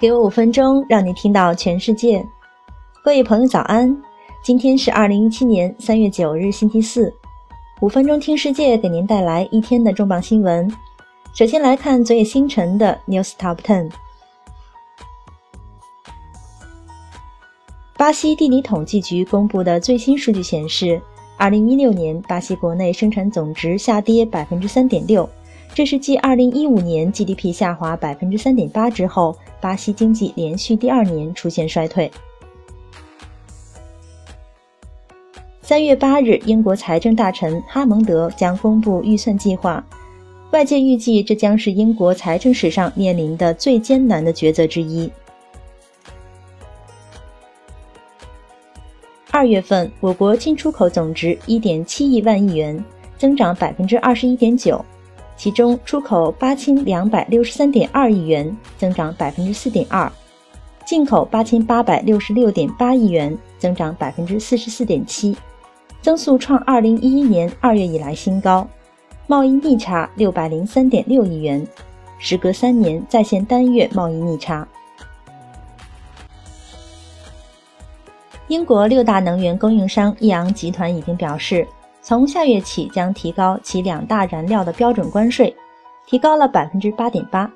给我五分钟，让你听到全世界。各位朋友，早安！今天是二零一七年三月九日，星期四。五分钟听世界，给您带来一天的重磅新闻。首先来看昨夜星辰的 News Top Ten。巴西地理统计局公布的最新数据显示，二零一六年巴西国内生产总值下跌百分之三点六。这是继2015年 GDP 下滑3.8%之后，巴西经济连续第二年出现衰退。三月八日，英国财政大臣哈蒙德将公布预算计划，外界预计这将是英国财政史上面临的最艰难的抉择之一。二月份，我国进出口总值1.7亿万亿元，增长21.9%。其中出口八千两百六十三点二亿元，增长百分之四点二；进口八千八百六十六点八亿元，增长百分之四十四点七，增速创二零一一年二月以来新高。贸易逆差六百零三点六亿元，时隔三年再现单月贸易逆差。英国六大能源供应商易昂集团已经表示。从下月起将提高其两大燃料的标准关税，提高了百分之八点八，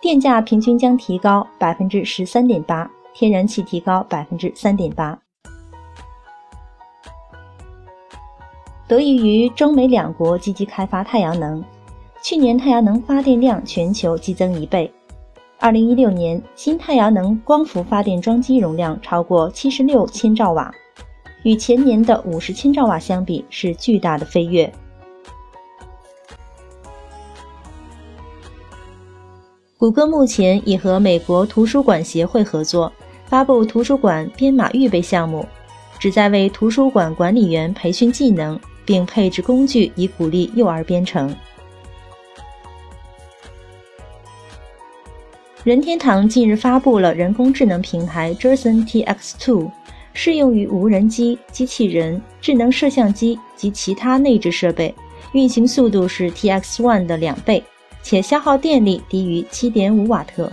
电价平均将提高百分之十三点八，天然气提高百分之三点八。得益于中美两国积极开发太阳能，去年太阳能发电量全球激增一倍，二零一六年新太阳能光伏发电装机容量超过七十六千兆瓦。与前年的五十千兆瓦相比，是巨大的飞跃。谷歌目前已和美国图书馆协会合作，发布图书馆编码预备项目，旨在为图书馆管理员培训技能，并配置工具以鼓励幼儿编程。任天堂近日发布了人工智能平台 Jason TX2。适用于无人机、机器人、智能摄像机及其他内置设备，运行速度是 TX One 的两倍，且消耗电力低于7.5瓦特。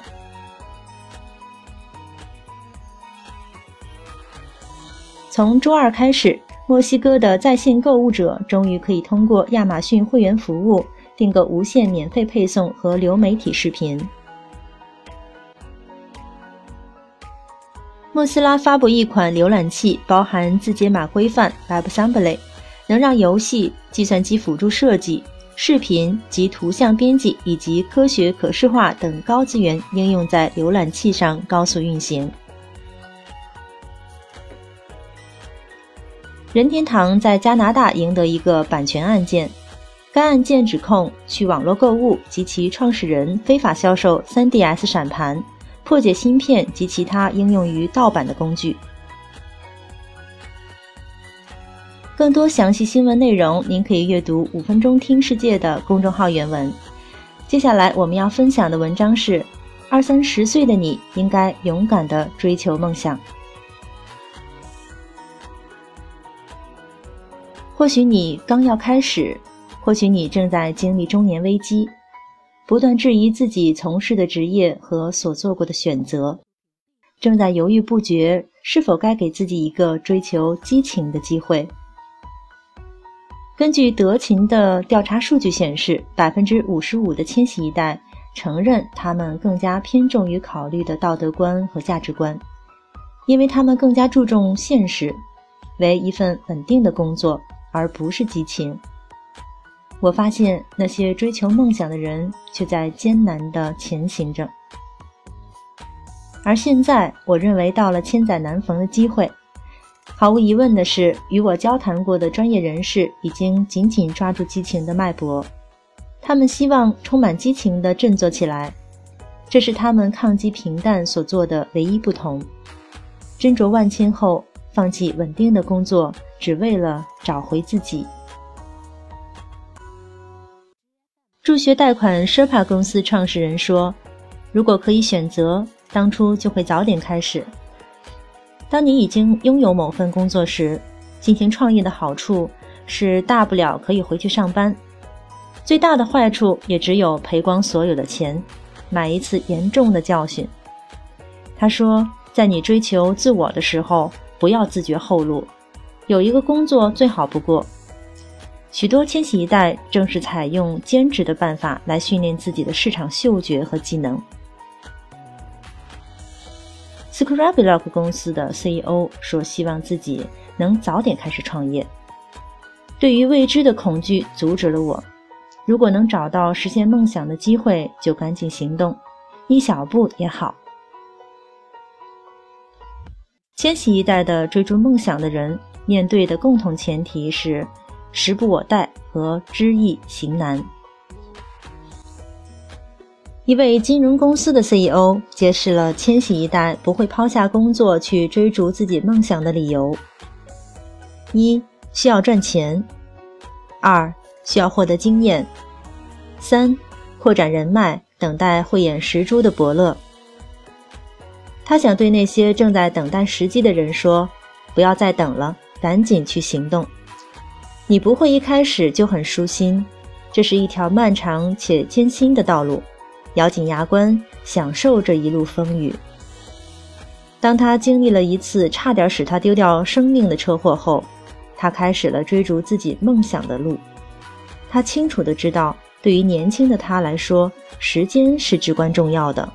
从周二开始，墨西哥的在线购物者终于可以通过亚马逊会员服务订购无限免费配送和流媒体视频。莫斯拉发布一款浏览器，包含字节码规范 WebAssembly，能让游戏、计算机辅助设计、视频及图像编辑以及科学可视化等高资源应用在浏览器上高速运行。任天堂在加拿大赢得一个版权案件，该案件指控去网络购物及其创始人非法销售 3DS 闪盘。破解芯片及其他应用于盗版的工具。更多详细新闻内容，您可以阅读“五分钟听世界”的公众号原文。接下来我们要分享的文章是：二三十岁的你应该勇敢的追求梦想。或许你刚要开始，或许你正在经历中年危机。不断质疑自己从事的职业和所做过的选择，正在犹豫不决是否该给自己一个追求激情的机会。根据德勤的调查数据显示，百分之五十五的千禧一代承认他们更加偏重于考虑的道德观和价值观，因为他们更加注重现实，为一份稳定的工作，而不是激情。我发现那些追求梦想的人却在艰难地前行着，而现在我认为到了千载难逢的机会。毫无疑问的是，与我交谈过的专业人士已经紧紧抓住激情的脉搏，他们希望充满激情地振作起来，这是他们抗击平淡所做的唯一不同。斟酌万千后，放弃稳定的工作，只为了找回自己。助学贷款 Sherpa 公司创始人说：“如果可以选择，当初就会早点开始。当你已经拥有某份工作时，进行创业的好处是大不了可以回去上班，最大的坏处也只有赔光所有的钱，买一次严重的教训。他说，在你追求自我的时候，不要自绝后路，有一个工作最好不过。许多千禧一代正是采用兼职的办法来训练自己的市场嗅觉和技能。Scrablock 公司的 CEO 说：“希望自己能早点开始创业。对于未知的恐惧阻止了我。如果能找到实现梦想的机会，就赶紧行动，一小步也好。”千禧一代的追逐梦想的人面对的共同前提是。时不我待和知易行难。一位金融公司的 CEO 揭示了千禧一代不会抛下工作去追逐自己梦想的理由：一、需要赚钱；二、需要获得经验；三、扩展人脉，等待慧眼识珠的伯乐。他想对那些正在等待时机的人说：不要再等了，赶紧去行动。你不会一开始就很舒心，这是一条漫长且艰辛的道路，咬紧牙关，享受这一路风雨。当他经历了一次差点使他丢掉生命的车祸后，他开始了追逐自己梦想的路。他清楚的知道，对于年轻的他来说，时间是至关重要的。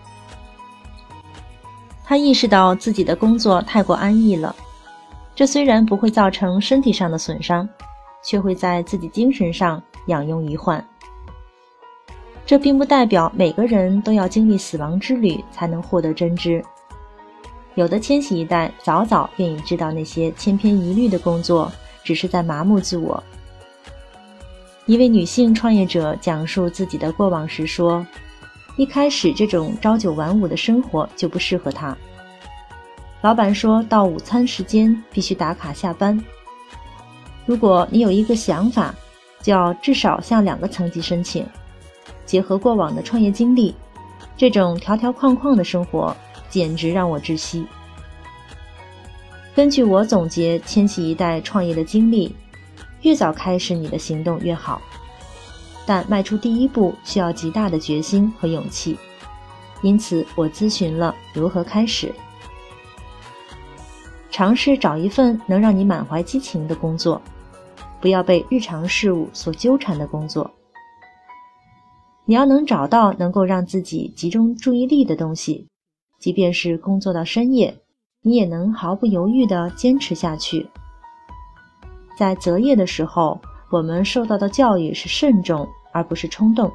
他意识到自己的工作太过安逸了，这虽然不会造成身体上的损伤。却会在自己精神上养用一患。这并不代表每个人都要经历死亡之旅才能获得真知。有的千禧一代早早便已知道那些千篇一律的工作只是在麻木自我。一位女性创业者讲述自己的过往时说：“一开始这种朝九晚五的生活就不适合她。老板说到午餐时间必须打卡下班。”如果你有一个想法，就要至少向两个层级申请。结合过往的创业经历，这种条条框框的生活简直让我窒息。根据我总结千禧一代创业的经历，越早开始你的行动越好，但迈出第一步需要极大的决心和勇气。因此，我咨询了如何开始。尝试找一份能让你满怀激情的工作。不要被日常事务所纠缠的工作。你要能找到能够让自己集中注意力的东西，即便是工作到深夜，你也能毫不犹豫地坚持下去。在择业的时候，我们受到的教育是慎重而不是冲动。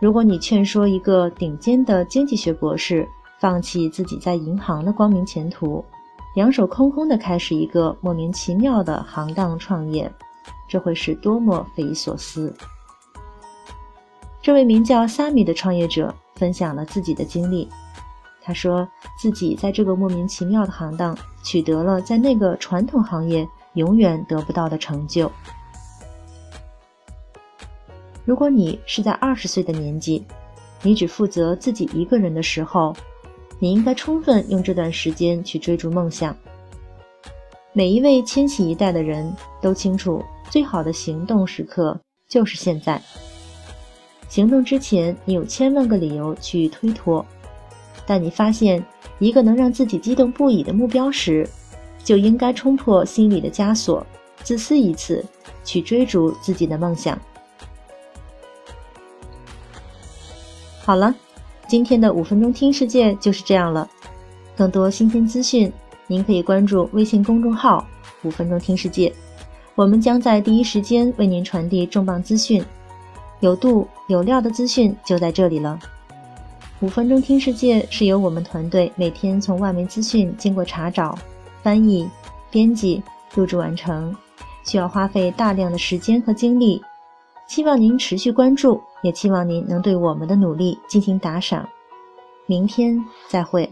如果你劝说一个顶尖的经济学博士放弃自己在银行的光明前途，两手空空的开始一个莫名其妙的行当创业，这会是多么匪夷所思！这位名叫萨米的创业者分享了自己的经历。他说自己在这个莫名其妙的行当取得了在那个传统行业永远得不到的成就。如果你是在二十岁的年纪，你只负责自己一个人的时候。你应该充分用这段时间去追逐梦想。每一位千禧一代的人都清楚，最好的行动时刻就是现在。行动之前，你有千万个理由去推脱，但你发现一个能让自己激动不已的目标时，就应该冲破心里的枷锁，自私一次，去追逐自己的梦想。好了。今天的五分钟听世界就是这样了。更多新鲜资讯，您可以关注微信公众号“五分钟听世界”，我们将在第一时间为您传递重磅资讯，有度有料的资讯就在这里了。五分钟听世界是由我们团队每天从外媒资讯经过查找、翻译、编辑、录制完成，需要花费大量的时间和精力。希望您持续关注。也期望您能对我们的努力进行打赏。明天再会。